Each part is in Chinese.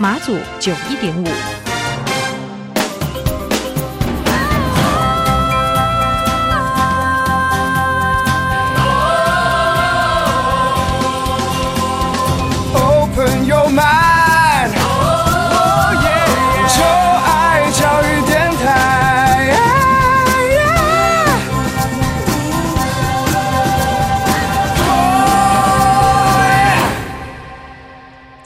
马祖九一点五。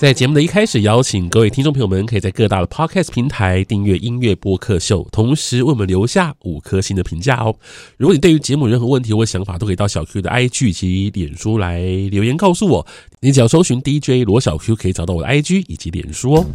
在节目的一开始，邀请各位听众朋友们，可以在各大的 Podcast 平台订阅音乐播客秀，同时为我们留下五颗星的评价哦。如果你对于节目任何问题或想法，都可以到小 Q 的 IG 以及脸书来留言告诉我。你只要搜寻 DJ 罗小 Q，可以找到我的 IG 以及脸书哦。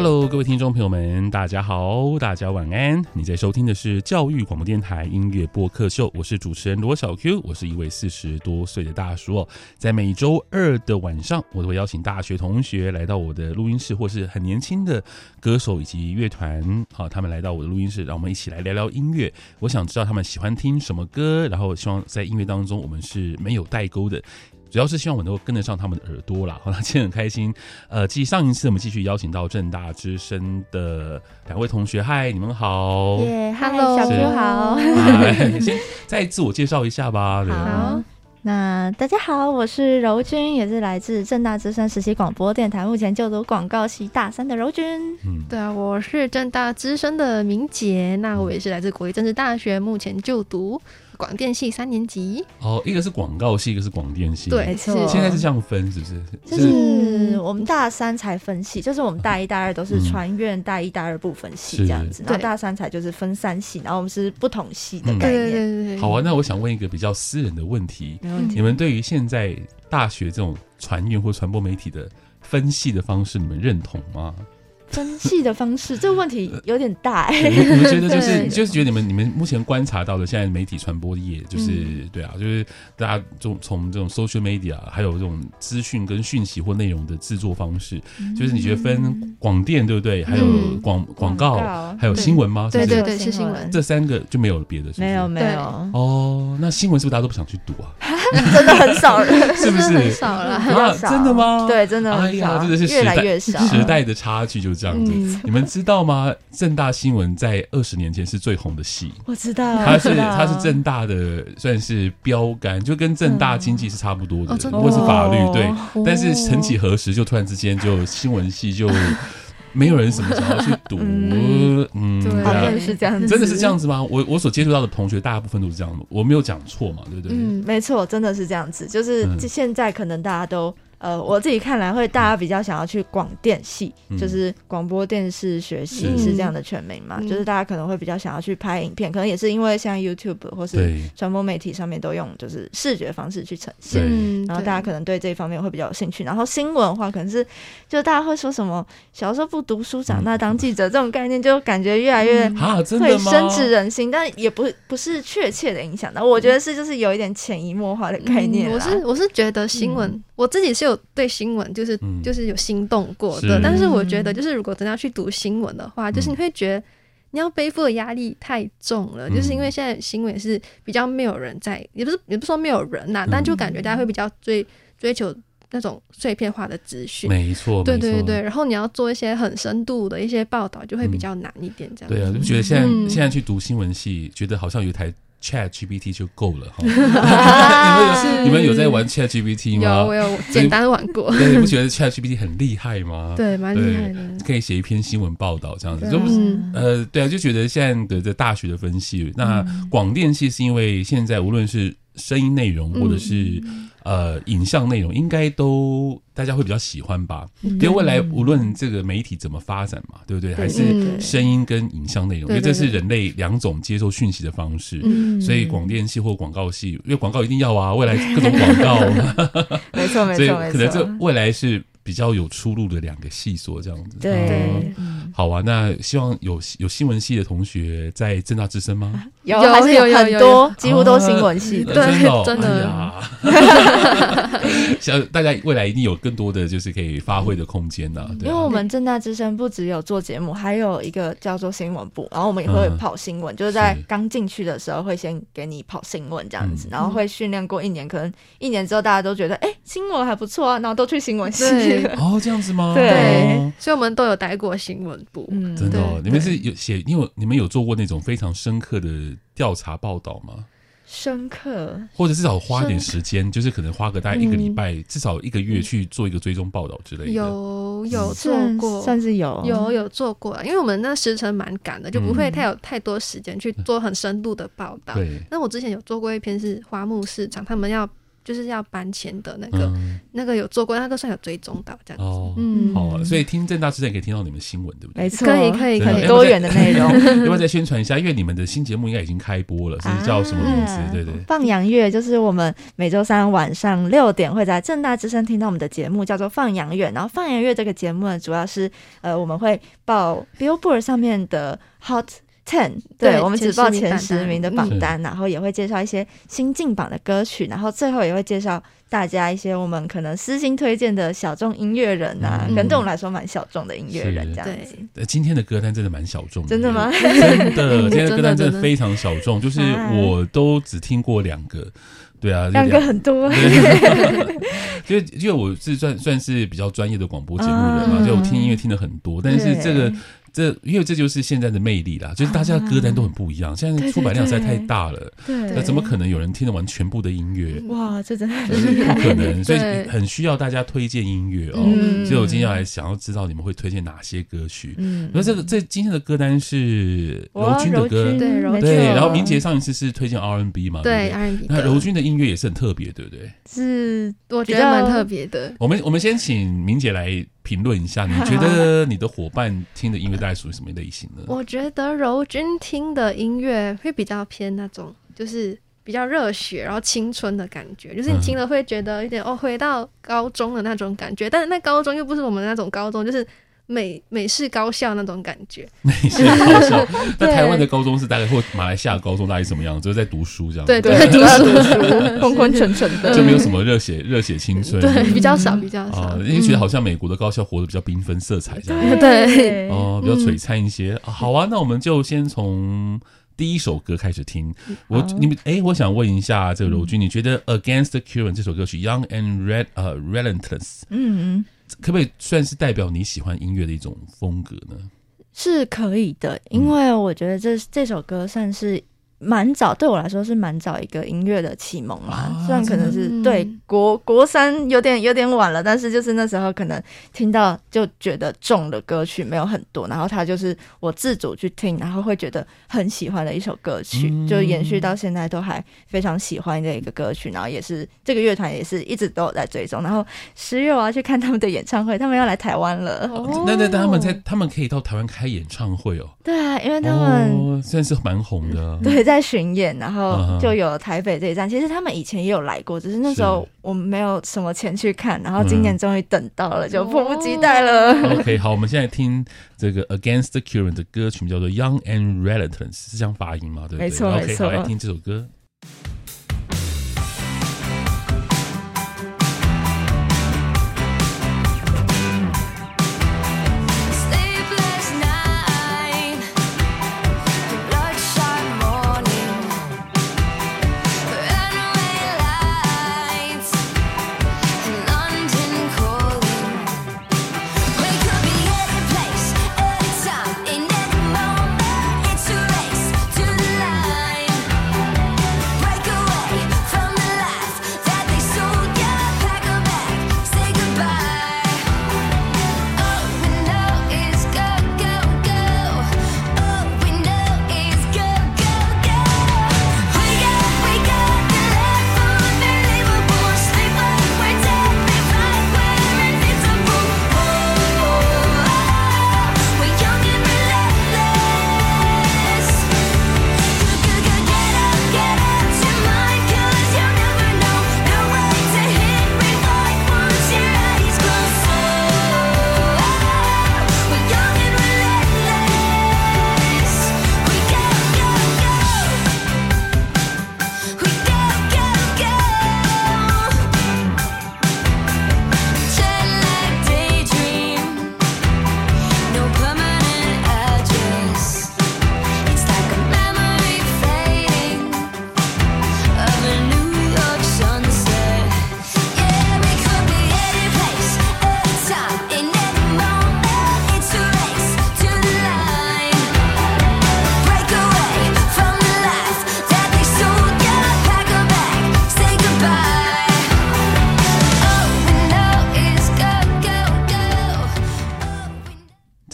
Hello，各位听众朋友们，大家好，大家晚安。你在收听的是教育广播电台音乐播客秀，我是主持人罗小 Q，我是一位四十多岁的大叔哦。在每周二的晚上，我都会邀请大学同学来到我的录音室，或是很年轻的歌手以及乐团，好，他们来到我的录音室，让我们一起来聊聊音乐。我想知道他们喜欢听什么歌，然后希望在音乐当中我们是没有代沟的。主要是希望我们能够跟得上他们的耳朵啦。好，那今天很开心。呃，继上一次我们继续邀请到正大之声的两位同学，嗨，你们好。耶，Hello，小 Q 好。先 再自我介绍一下吧。好，那大家好，我是柔君，也是来自正大之声实习广播电台，目前就读广告系大三的柔君。嗯，对啊，我是正大之声的明杰，那我也是来自国立政治大学，目前就读。广电系三年级哦，一个是广告系，一个是广电系，对，没错。现在是这样分，是不是？就是我们大三才分系，就是我们大一、大二都是传院大一、大二不分系这样子，然后大三才就是分三系，然后我们是不同系的概念。对对对。好啊，那我想问一个比较私人的问题，没问题。你们对于现在大学这种传院或传播媒体的分系的方式，你们认同吗？分析的方式，这个问题有点大哎、欸。你们觉得就是就是觉得你们你们目前观察到的现在媒体传播业，就是、嗯、对啊，就是大家从从这种 social media，还有这种资讯跟讯息或内容的制作方式，嗯、就是你觉得分广电对不对？还有广广、嗯、告，还有新闻吗？对对对，是新闻。这三个就没有别的是不是？没有没有。哦，那新闻是不是大家都不想去读啊？真的很少人，是不是？很少了，啊，真的吗？对，真的。哎呀，真的是越来越少时代的差距就是这样子。嗯、你们知道吗？正大新闻在二十年前是最红的戏，我知道。它是它是正大的算是标杆，就跟正大经济是差不多的，嗯、或是法律对。哦、但是曾几何时，就突然之间就新闻系就。没有人什么想要去读，嗯，嗯对，对是这样子，真的是这样子吗？我我所接触到的同学，大部分都是这样的，我没有讲错嘛，对不对？嗯，没错，真的是这样子，就是现在可能大家都。呃，我自己看来会大家比较想要去广电系，嗯、就是广播电视学系是。这样的全名嘛，嗯、就是大家可能会比较想要去拍影片，可能也是因为像 YouTube 或是传播媒体上面都用就是视觉方式去呈现，对。然后大家可能对这一方面会比较有兴趣。然后新闻的话，可能是就大家会说什么小时候不读书长大当记者这种概念，就感觉越来越会深植人心，但也不不是确切的影响。那我觉得是就是有一点潜移默化的概念、嗯。我是我是觉得新闻、嗯、我自己是有。对新闻就是就是有心动过的，但是我觉得就是如果真的要去读新闻的话，就是你会觉得你要背负的压力太重了，就是因为现在新闻是比较没有人在，也不是也不是说没有人呐，但就感觉大家会比较追追求那种碎片化的资讯，没错，对对对，然后你要做一些很深度的一些报道，就会比较难一点，这样。对啊，就觉得现在现在去读新闻系，觉得好像有一台。Chat GPT 就够了哈，你们有 你们有在玩 Chat GPT 吗？有，我有简单玩过。对，你不觉得 Chat GPT 很厉害吗？对，蛮厉害的，可以写一篇新闻报道这样子。就呃，对啊，就觉得现在的在大学的分析，那广电系是因为现在无论是声音内容或者是、嗯、呃影像内容，应该都大家会比较喜欢吧？嗯、因为未来无论这个媒体怎么发展嘛，对不对？还是声音跟影像内容，因为这是人类两种接受讯息的方式。嗯、所以广电系或广告系，因为广告一定要啊，未来各种 广告，没错没错，所以可能这未来是。比较有出路的两个系所这样子，对，好啊。那希望有有新闻系的同学在正大之声吗？有，还是有很多，几乎都新闻系，对，真的呀。像大家未来一定有更多的就是可以发挥的空间呐。因为我们正大之声不只有做节目，还有一个叫做新闻部，然后我们也会跑新闻，就是在刚进去的时候会先给你跑新闻这样子，然后会训练过一年，可能一年之后大家都觉得哎新闻还不错啊，然后都去新闻系。哦，这样子吗？对，所以我们都有待过新闻部。嗯，真的，你们是有写，因为你们有做过那种非常深刻的调查报道吗？深刻，或者至少花点时间，就是可能花个大概一个礼拜，至少一个月去做一个追踪报道之类的。有有做过，算是有。有有做过，因为我们那时程蛮赶的，就不会太有太多时间去做很深度的报道。对，那我之前有做过一篇是花木市场，他们要。就是要搬迁的那个，嗯、那个有做过，那个算有追踪到这样子。哦，嗯，好、哦，所以听正大之声可以听到你们新闻，对不对？没错，可以，可以，很多元的内容。要不要再宣传一下？因为你们的新节目应该已经开播了，是叫什么名字？啊、对对。放羊月就是我们每周三晚上六点会在正大之声听到我们的节目，叫做放羊月。然后放羊月这个节目呢，主要是呃，我们会报 Billboard 上面的 Hot。ten，对，对我们只报前十名的榜单，然后也会介绍一些新进榜的歌曲，然后最后也会介绍大家一些我们可能私心推荐的小众音乐人啊，可能对我们来说蛮小众的音乐人这样子。呃，今天的歌单真的蛮小众的，真的吗？真的，今天的歌单真的非常小众，就是我都只听过两个，对啊，两个很多，因为因为我是算算是比较专业的广播节目人嘛，就我听音乐听的很多，但是这个。这因为这就是现在的魅力啦，就是大家的歌单都很不一样。现在出版量实在太大了，对，那怎么可能有人听得完全部的音乐？哇，这真的 是不可能，所以很需要大家推荐音乐哦。所以我今天来想要知道你们会推荐哪些歌曲。嗯，那这个这今天的歌单是柔君的歌，对对。然后明杰上一次是推荐 R&B 嘛，对 R&B。那柔君的音乐也是很特别，对不对？是，我觉得蛮特别的。我们我们先请明杰来。评论一下，你觉得你的伙伴听的音乐大概属于什么类型呢？我觉得柔君听的音乐会比较偏那种，就是比较热血，然后青春的感觉，就是你听了会觉得有点哦，回到高中的那种感觉。但是那高中又不是我们那种高中，就是。美美式高校那种感觉，美式高校。那台湾的高中是大概或马来西亚高中大概什么样子？就是在读书这样子。对对，读书，昏昏沉沉的，就没有什么热血热血青春。对，比较少，比较少。因为觉得好像美国的高校活得比较缤纷色彩这样。对，哦，比较璀璨一些。好啊，那我们就先从第一首歌开始听。我你们哎，我想问一下这个柔君，你觉得《Against the Current》这首歌曲《Young and Red》呃《Relentless》嗯嗯。可不可以算是代表你喜欢音乐的一种风格呢？是可以的，因为我觉得这这首歌算是。蛮早，对我来说是蛮早一个音乐的启蒙啦。啊、虽然可能是对国国三有点有点晚了，但是就是那时候可能听到就觉得重的歌曲没有很多，然后它就是我自主去听，然后会觉得很喜欢的一首歌曲，嗯、就延续到现在都还非常喜欢的一个歌曲。然后也是这个乐团也是一直都有在追踪。然后十月我要去看他们的演唱会，他们要来台湾了。哦、那那他们在他们可以到台湾开演唱会哦？对啊，因为他们现在、哦、是蛮红的。对。在巡演，然后就有台北这一站。其实他们以前也有来过，只是那时候我们没有什么钱去看。然后今年终于等到了，就迫不及待了。OK，好，我们现在听这个 Against the Current 的歌曲叫做 Young and Relentless，是这样发音吗？对不对？没错，没错。OK，好，来听这首歌。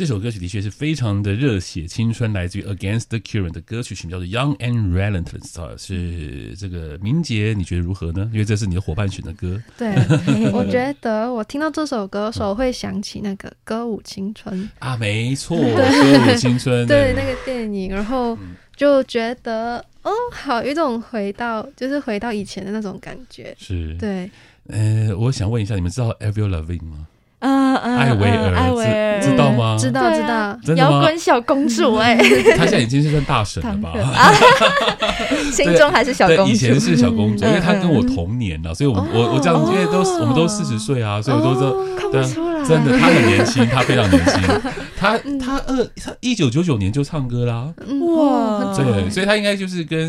这首歌曲的确是非常的热血青春，来自于 Against the Current 的歌曲，曲名叫做 Young and Relentless，啊是这个明杰，你觉得如何呢？因为这是你的伙伴选的歌。对，我觉得我听到这首歌的时候，会想起那个《歌舞青春》啊，没错，《歌舞青春》对，对那个电影，然后就觉得哦，好，有一种回到，就是回到以前的那种感觉。是，对。呃，我想问一下，你们知道 Avril Lavigne 吗？嗯嗯，艾薇儿，艾薇儿，知道吗？知道知道，摇滚小公主哎，她现在已经是算大神了吧？心中还是小公主，以前是小公主，因为她跟我同年了，所以我们我我这样，因为都我们都四十岁啊，所以我都知道，看不出来，真的，她很年轻，她非常年轻，她她二她一九九九年就唱歌啦，哇，对，所以她应该就是跟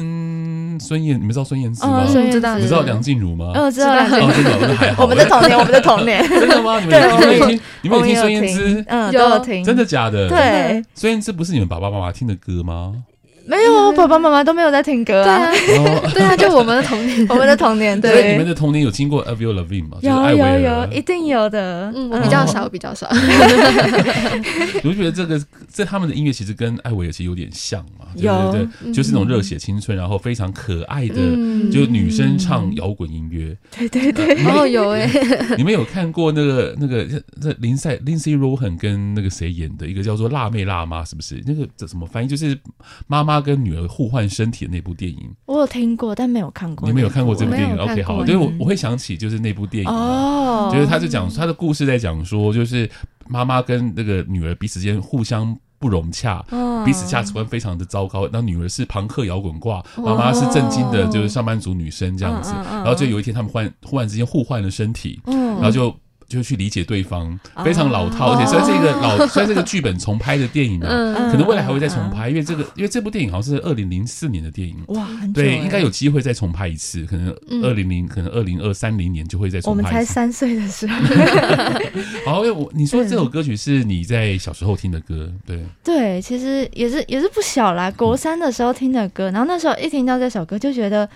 孙燕，你们知道孙燕姿吗？知道，你知道梁静茹吗？嗯，知道，真的，还好，我们的童年，我们的童年，真的吗？你们。你们有听？你们有听孙燕姿？嗯，都有听。真的假的？对，孙燕姿不是你们爸爸妈妈听的歌吗？没有，我爸爸妈妈都没有在听歌啊。对啊，就我们的童年，我们的童年。对，你们的童年有听过 Avril Lavigne 吗？有有有，一定有的。嗯，我比较少，比较少。我就觉得这个在他们的音乐其实跟艾薇尔其实有点像嘛，对对对，就是那种热血青春，然后非常可爱的，就是女生唱摇滚音乐。对对对，哦有哎，你们有看过那个那个那林赛 Lindsay Lohan 跟那个谁演的一个叫做《辣妹辣妈》，是不是？那个这什么翻译？就是妈妈。他跟女儿互换身体的那部电影，我有听过，但没有看过。你没有看过这部电影？OK，好，所以我我会想起就是那部电影哦，就是他就讲他的故事，在讲说就是妈妈跟那个女儿彼此间互相不融洽，彼此价值观非常的糟糕。那女儿是朋克摇滚挂，妈妈是正经的，就是上班族女生这样子。然后就有一天他们换忽然之间互换了身体，然后就。就去理解对方，非常老套，而且虽然是一个老，虽然这个剧本重拍的电影呢，可能未来还会再重拍，因为这个，因为这部电影好像是二零零四年的电影，哇，对，应该有机会再重拍一次，可能二零零，可能二零二三零年就会再重拍。我们才三岁的时候，好，因为我你说这首歌曲是你在小时候听的歌，对，对，其实也是也是不小啦，国三的时候听的歌，然后那时候一听到这首歌就觉得，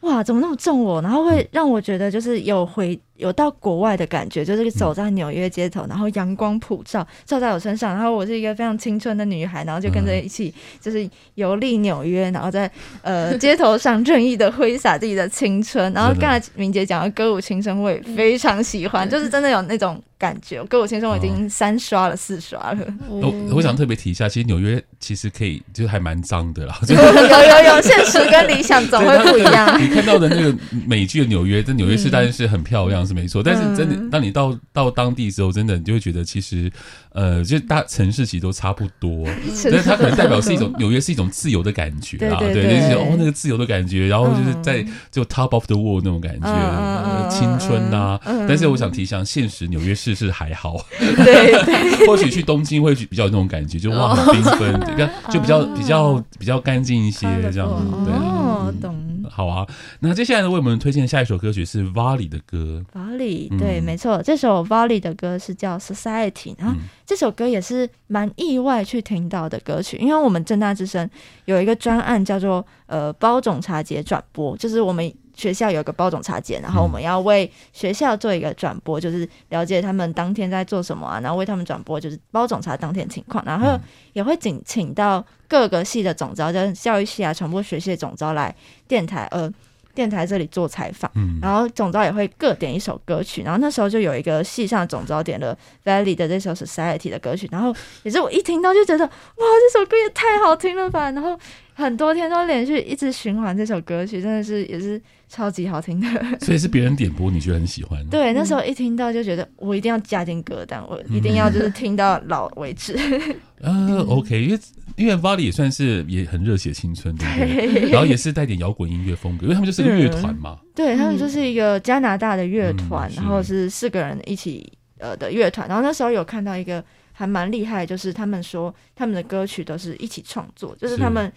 哇，怎么那么重我，然后会让我觉得就是有回。有到国外的感觉，就是走在纽约街头，然后阳光普照照在我身上，然后我是一个非常青春的女孩，然后就跟着一起就是游历纽约，然后在呃 街头上任意的挥洒自己的青春。然后刚才明姐讲的歌舞青春，我也非常喜欢，就是真的有那种感觉。歌舞青春我已经三刷了，四刷了。我我想特别提一下，其实纽约其实可以就是还蛮脏的啦。有有有，现实跟理想总会不一样。你看到的那个美剧的纽约，这纽约市当然是很漂亮。是没错，但是真的，当你到到当地之后，真的你就会觉得，其实，呃，就大城市其实都差不多，但是它可能代表是一种纽约是一种自由的感觉啊，对，就是哦那个自由的感觉，然后就是在就 top of the world 那种感觉，青春呐。但是我想提醒，现实纽约市是还好，对，或许去东京会比较有那种感觉，就哇很缤纷，比较就比较比较比较干净一些这样子，对，哦，懂。好啊，那接下来呢，为我们推荐下一首歌曲是 Vali 的歌。Vali，对，嗯、没错，这首 Vali 的歌是叫 Society，然后这首歌也是蛮意外去听到的歌曲，因为我们正大之声有一个专案叫做呃包总茶节转播，就是我们。学校有个包种茶节，然后我们要为学校做一个转播，就是了解他们当天在做什么啊，然后为他们转播就是包种茶当天情况，然后也会请请到各个系的总招，就是教育系啊、传播学系的总招来电台，呃，电台这里做采访，然后总招也会各点一首歌曲，然后那时候就有一个系上总招点了 Valley 的这首 Society 的歌曲，然后也是我一听到就觉得哇，这首歌也太好听了吧，然后很多天都连续一直循环这首歌曲，真的是也是。超级好听的，所以是别人点播，你觉得很喜欢？对，那时候一听到就觉得我一定要加进歌单，我一定要就是听到老为止。呃，OK，因为因为 Vali 也算是也很热血青春，对不 对？然后也是带点摇滚音乐风格，因为他们就是个乐团嘛。对，他们就是一个加拿大的乐团，然后是四个人一起呃的乐团。然后那时候有看到一个。还蛮厉害，就是他们说他们的歌曲都是一起创作，就是他们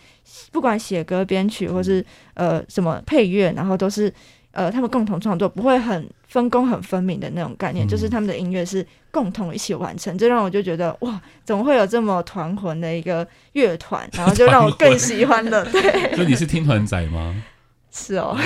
不管写歌、编曲，或是呃什么配乐，然后都是呃他们共同创作，不会很分工很分明的那种概念，就是他们的音乐是共同一起完成，这让我就觉得哇，怎么会有这么团魂的一个乐团，然后就让我更喜欢了。对，所以你是听团仔吗？是哦，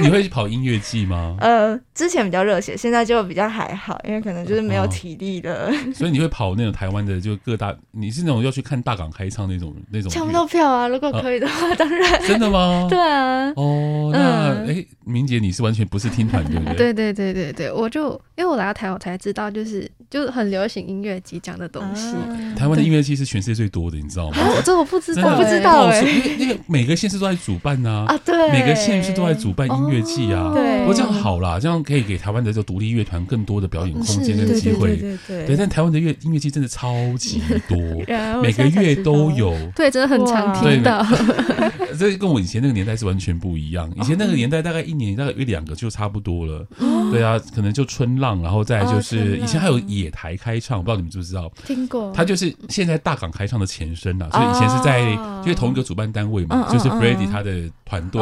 你会跑音乐季吗？呃，之前比较热血，现在就比较还好，因为可能就是没有体力了。哦、所以你会跑那种台湾的，就各大，你是那种要去看大港开唱那种那种？抢不到票啊！如果可以的话，啊、当然。真的吗？对啊。哦，那哎、嗯，明姐，你是完全不是听团对不对？对对对对对，我就因为我来到台湾，我才知道就是就是很流行音乐季讲的东西。啊、台湾的音乐季是全世界最多的，你知道吗？这我不知道，我不知道哎、欸。因为因为每个县市都在主办呐啊，啊，对，每个县市都在主办。音乐季啊，对，不过这样好啦，这样可以给台湾的这个独立乐团更多的表演空间跟机会。对对对，但台湾的乐音乐季真的超级多，每个月都有。对，真的很常听到。这跟我以前那个年代是完全不一样。以前那个年代大概一年大概一两个就差不多了。对啊，可能就春浪，然后再就是以前还有野台开唱，我不知道你们知不知道？听过。他就是现在大港开唱的前身呐，所以以前是在因为同一个主办单位嘛，就是 Freddie 他的团队。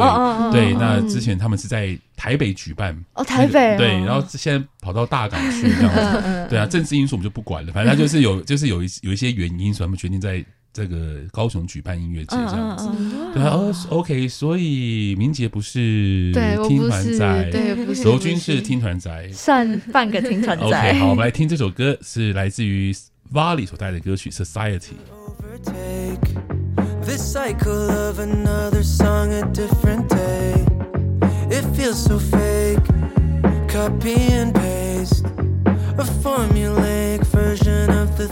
对，那之前。他们是在台北举办哦，台北、哦、对，然后现在跑到大港去这样子，对啊，政治因素我们就不管了，反正他就是有，就是有一有一些原因，所以他们决定在这个高雄举办音乐节这样子，对啊，哦，OK，所以明杰不是听团仔，对，不是，柔君是听团仔，算半个听团仔。OK，好，我们来听这首歌，是来自于 Vali 所带的歌曲《Society》。It feels so fake, copy and paste, a formulaic version of the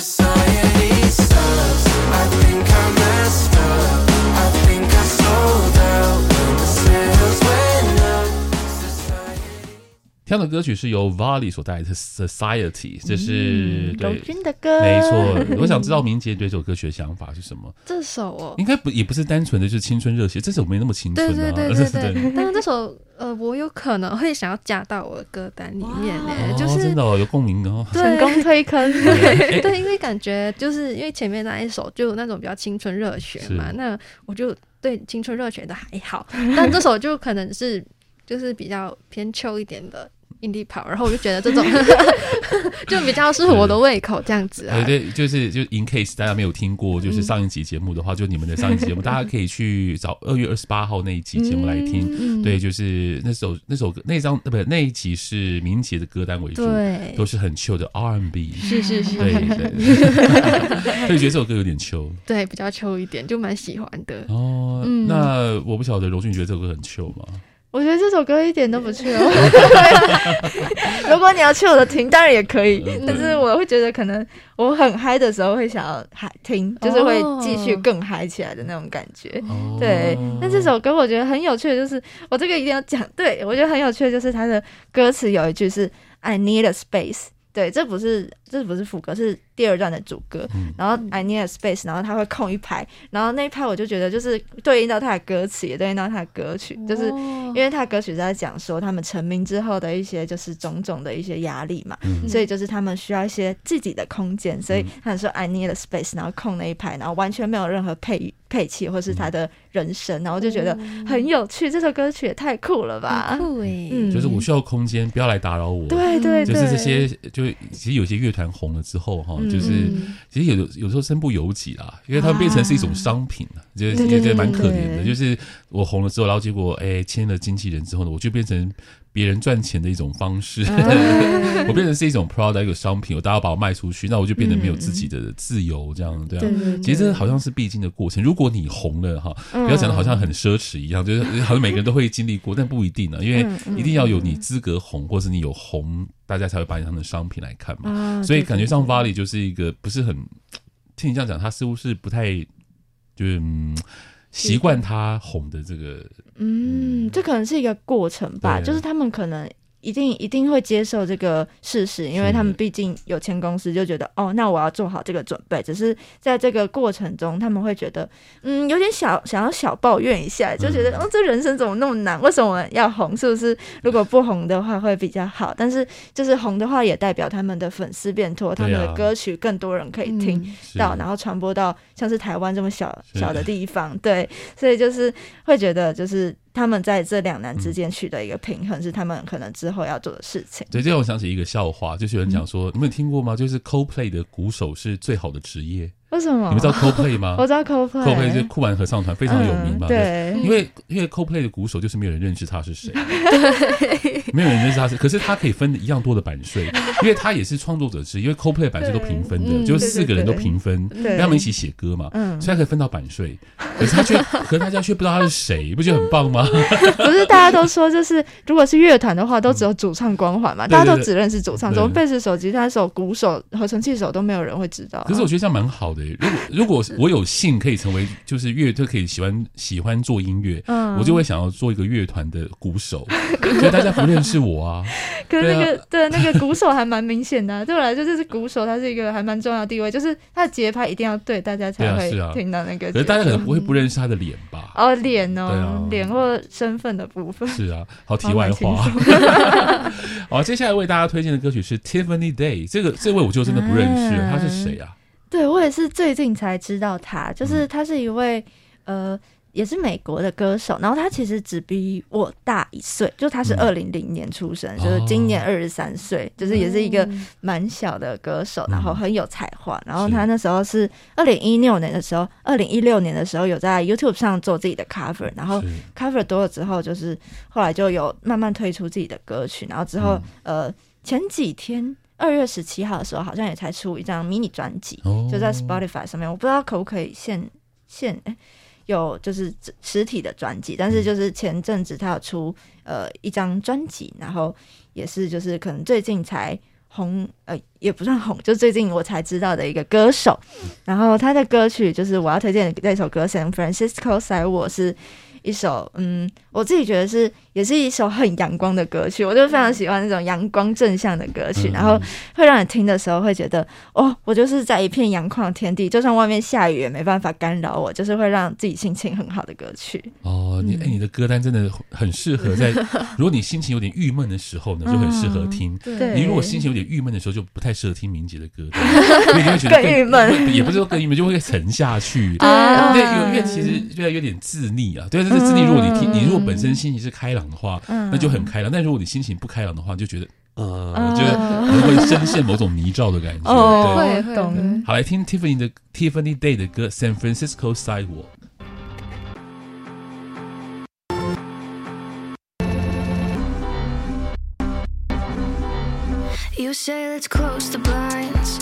societies. 这样的歌曲是由 Vali 所带来的《Society》，这是柔君的歌，没错。我想知道明杰对这首歌曲的想法是什么？这首哦，应该不也不是单纯的就是青春热血，这首没那么青春啊。对对对对 对。但是这首呃，我有可能会想要加到我的歌单里面呢，就是真的有共鸣哦，成功推坑。对，因为感觉就是因为前面那一首就有那种比较青春热血嘛，那我就对青春热血的还好，但这首就可能是就是比较偏秋一点的。Indie pop，然后我就觉得这种 就比较适合我的胃口，这样子啊。对，就是就 in case 大家没有听过，就是上一集节目的话，就你们的上一集节目，大家可以去找二月二十八号那一集节目来听。对，就是那首那首歌那张呃不那一集是明杰的歌单为主，对，都是很 chill 的 R&B。是是是，对对。所以觉得这首歌有点 chill，对，比较 chill 一点，就蛮喜欢的。哦，那我不晓得荣俊觉得这首歌很 chill 吗？我觉得这首歌一点都不 chill。如果你要 chill 的听，当然也可以，但是我会觉得可能我很嗨的时候会想要嗨听，就是会继续更嗨起来的那种感觉。Oh. 对，那这首歌我觉得很有趣的就是，我这个一定要讲。对，我觉得很有趣的就是它的歌词有一句是 “I need a space”。对，这不是这不是副歌，是第二段的主歌，嗯、然后 I need a space，然后他会空一拍，然后那一拍我就觉得就是对应到他的歌词，也对应到他的歌曲，哦、就是因为他的歌曲在讲说他们成名之后的一些就是种种的一些压力嘛，嗯、所以就是他们需要一些自己的空间，所以他说 I need a space，然后空那一拍，然后完全没有任何配配器或是他的人声，然后就觉得很有趣，这首歌曲也太酷了吧！酷哎，嗯，就是我需要空间，不要来打扰我。对对对，就是这些，就其实有些乐团红了之后哈，就是其实有有时候身不由己啦，因为他们变成是一种商品了，就是也觉得蛮可怜的。就是我红了之后，然后结果哎签了经纪人之后呢，我就变成。别人赚钱的一种方式，啊、我变成是一种 product 一个商品，我大家把我卖出去，那我就变得没有自己的自由，这样对啊。其实这好像是必经的过程。如果你红了哈，不要讲的好像很奢侈一样，就是好像每个人都会经历过，但不一定呢，因为一定要有你资格红，或是你有红，大家才会把你当成商品来看嘛。啊、所以感觉上 Vali 就是一个不是很听你这样讲，他似乎是不太就是。嗯习惯他哄的这个，嗯，这可能是一个过程吧，就是他们可能。一定一定会接受这个事实，因为他们毕竟有签公司，就觉得哦，那我要做好这个准备。只是在这个过程中，他们会觉得，嗯，有点小想要小抱怨一下，就觉得哦，这人生怎么那么难？为什么要红？是不是如果不红的话会比较好？但是就是红的话，也代表他们的粉丝变多，他们的歌曲更多人可以听到，然后传播到像是台湾这么小小的地方。对，所以就是会觉得就是。他们在这两难之间取得一个平衡，是他们可能之后要做的事情。对，这让我想起一个笑话，就是有人讲说，你们有听过吗？就是 Coldplay 的鼓手是最好的职业。为什么？你们知道 Coldplay 吗？我知道 Coldplay。Coldplay 是酷玩合唱团，非常有名嘛。对。因为因为 Coldplay 的鼓手就是没有人认识他是谁，没有人认识他是，可是他可以分一样多的版税，因为他也是创作者之一。因为 Coldplay 版税都平分的，就是四个人都平分，让他们一起写歌嘛，嗯所以他可以分到版税。可是他却，可是大家却不知道他是谁，不觉得很棒吗？不是，大家都说就是，如果是乐团的话，都只有主唱光环嘛，大家都只认识主唱，怎么贝斯手、吉他手、鼓手、合成器手都没有人会知道。可是我觉得这样蛮好的。如果如果我有幸可以成为就是乐，就可以喜欢喜欢做音乐，嗯，我就会想要做一个乐团的鼓手，所以大家不认识我啊。可是那个对那个鼓手还蛮明显的，对我来说就是鼓手，他是一个还蛮重要的地位，就是他的节拍一定要对，大家才会听到那个。可是大家可能不会不认识他的脸吧？哦，脸哦，脸或身份的部分。是啊，好题外话。好，接下来为大家推荐的歌曲是 Tiffany Day，这个这位我就真的不认识了，他是谁啊？对，我也是最近才知道他，就是他是一位、嗯、呃，也是美国的歌手，然后他其实只比我大一岁，就他是二零零年出生，嗯、就是今年二十三岁，哦、就是也是一个蛮小的歌手，然后很有才华，嗯、然后他那时候是二零一六年的时候，二零一六年的时候有在 YouTube 上做自己的 cover，然后 cover 多了之后，就是后来就有慢慢推出自己的歌曲，然后之后、嗯、呃前几天。二月十七号的时候，好像也才出一张迷你专辑，哦、就在 Spotify 上面。我不知道可不可以现现、欸、有就是实体的专辑，但是就是前阵子他有出呃一张专辑，然后也是就是可能最近才红，呃也不算红，就最近我才知道的一个歌手。然后他的歌曲就是我要推荐的那首歌《San Francisco Sidewalk》是。一首嗯，我自己觉得是也是一首很阳光的歌曲，我就非常喜欢那种阳光正向的歌曲，嗯、然后会让你听的时候会觉得哦，我就是在一片阳光的天地，就算外面下雨也没办法干扰我，就是会让自己心情很好的歌曲。哦，你哎，你的歌单真的很适合在，如果你心情有点郁闷的时候呢，就很适合听。嗯、对，你如果心情有点郁闷的时候，就不太适合听明杰的歌，因为你会觉得更郁闷，也不是说更郁闷，就会沉下去。啊，对，因为其实觉得有点自溺啊，对。这自溺，如果你听，你如果本身心情是开朗的话，嗯、那就很开朗；但如果你心情不开朗的话，就觉得。呃，我觉得会深陷某种泥沼的感觉。哦，会懂。好，来听 Tiffany 的 Tiffany Day 的歌《San Francisco Sidewalk》。You say let's close the blinds,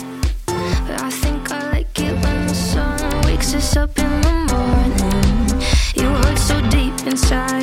but I think I like it when the sun wakes us up in the morning. You hurt so deep inside.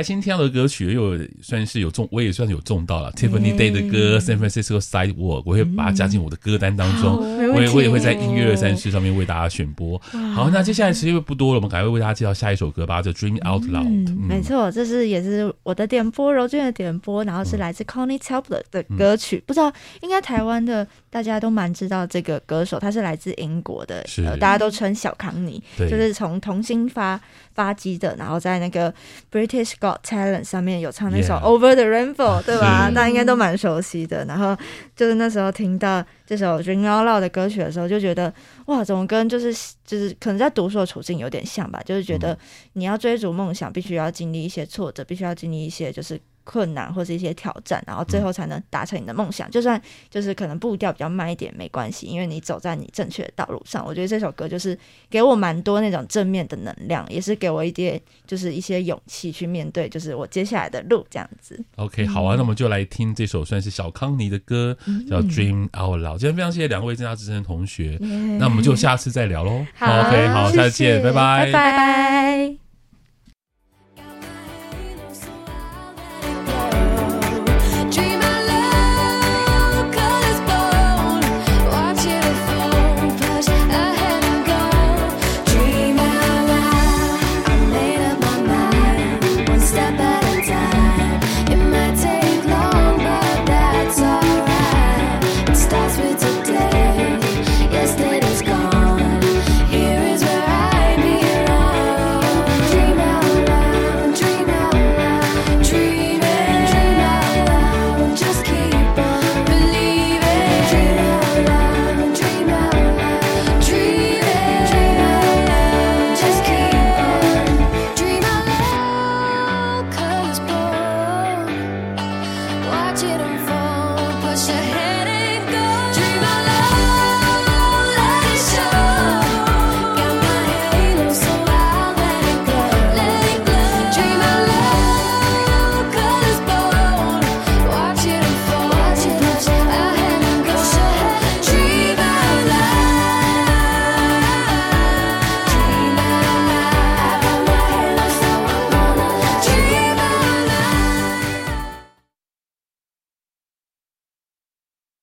开心听到的歌曲，又算是有中，我也算是有中到了。Tiffany Day 的歌《San Francisco Sidewalk》，我会把它加进我的歌单当中。我也我也会在音乐二三事上面为大家选播。好，那接下来时间不多了，我们赶快为大家介绍下一首歌吧，叫《Dream Out Loud》。没错，这是也是我的点播，柔君的点播，然后是来自 Connie Taylor 的歌曲。不知道应该台湾的大家都蛮知道这个歌手，他是来自英国的，呃，大家都称小康尼，就是从童星发发迹的，然后在那个 British Got Talent 上面有唱那首 Over the Rainbow，对吧？大家应该都蛮熟悉的。然后就是那时候听到这首 Dream Out Loud 的歌曲的时候，就觉得哇，怎么跟就是就是可能在读书的处境有点像吧？就是觉得你要追逐梦想，必须要经历一些挫折，必须要经历一些就是。困难或是一些挑战，然后最后才能达成你的梦想。嗯、就算就是可能步调比较慢一点，没关系，因为你走在你正确的道路上。我觉得这首歌就是给我蛮多那种正面的能量，也是给我一点就是一些勇气去面对，就是我接下来的路这样子。OK，好啊，嗯、那我们就来听这首算是小康尼的歌，叫《Dream Out Loud》。今天非常谢谢两位正大之声的同学，嗯、那我们就下次再聊喽。好，OK，好，谢谢下次见，拜拜，拜拜。